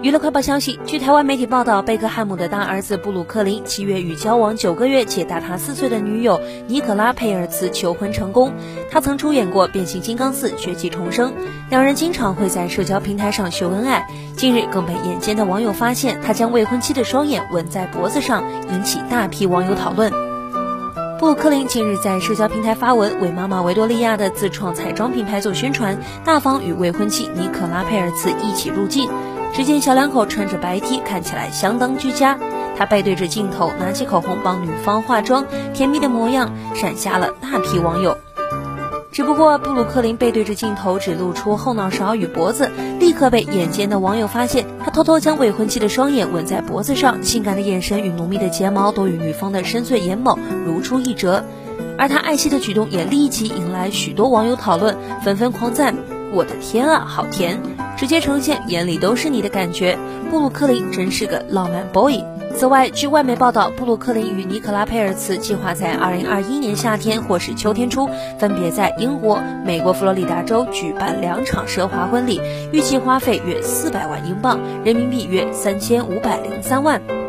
娱乐快报消息，据台湾媒体报道，贝克汉姆的大儿子布鲁克林七月与交往九个月且大他四岁的女友尼可拉佩尔茨求婚成功。他曾出演过《变形金刚四：绝迹重生》，两人经常会在社交平台上秀恩爱。近日更被眼尖的网友发现，他将未婚妻的双眼吻在脖子上，引起大批网友讨论。布鲁克林近日在社交平台发文，为妈妈维多利亚的自创彩妆品牌做宣传，大方与未婚妻尼可拉佩尔茨一起入镜。只见小两口穿着白 T，看起来相当居家。他背对着镜头，拿起口红帮女方化妆，甜蜜的模样闪瞎了大批网友。只不过，布鲁克林背对着镜头，只露出后脑勺与脖子，立刻被眼尖的网友发现，他偷偷将未婚妻的双眼吻在脖子上，性感的眼神与浓密的睫毛都与女方的深邃眼眸如出一辙。而他爱惜的举动也立即引来许多网友讨论，纷纷狂赞：“我的天啊，好甜！”直接呈现眼里都是你的感觉，布鲁克林真是个浪漫 boy。此外，据外媒报道，布鲁克林与尼可拉佩尔茨计划在2021年夏天或是秋天初，分别在英国、美国佛罗里达州举办两场奢华婚礼，预计花费约400万英镑，人民币约3503万。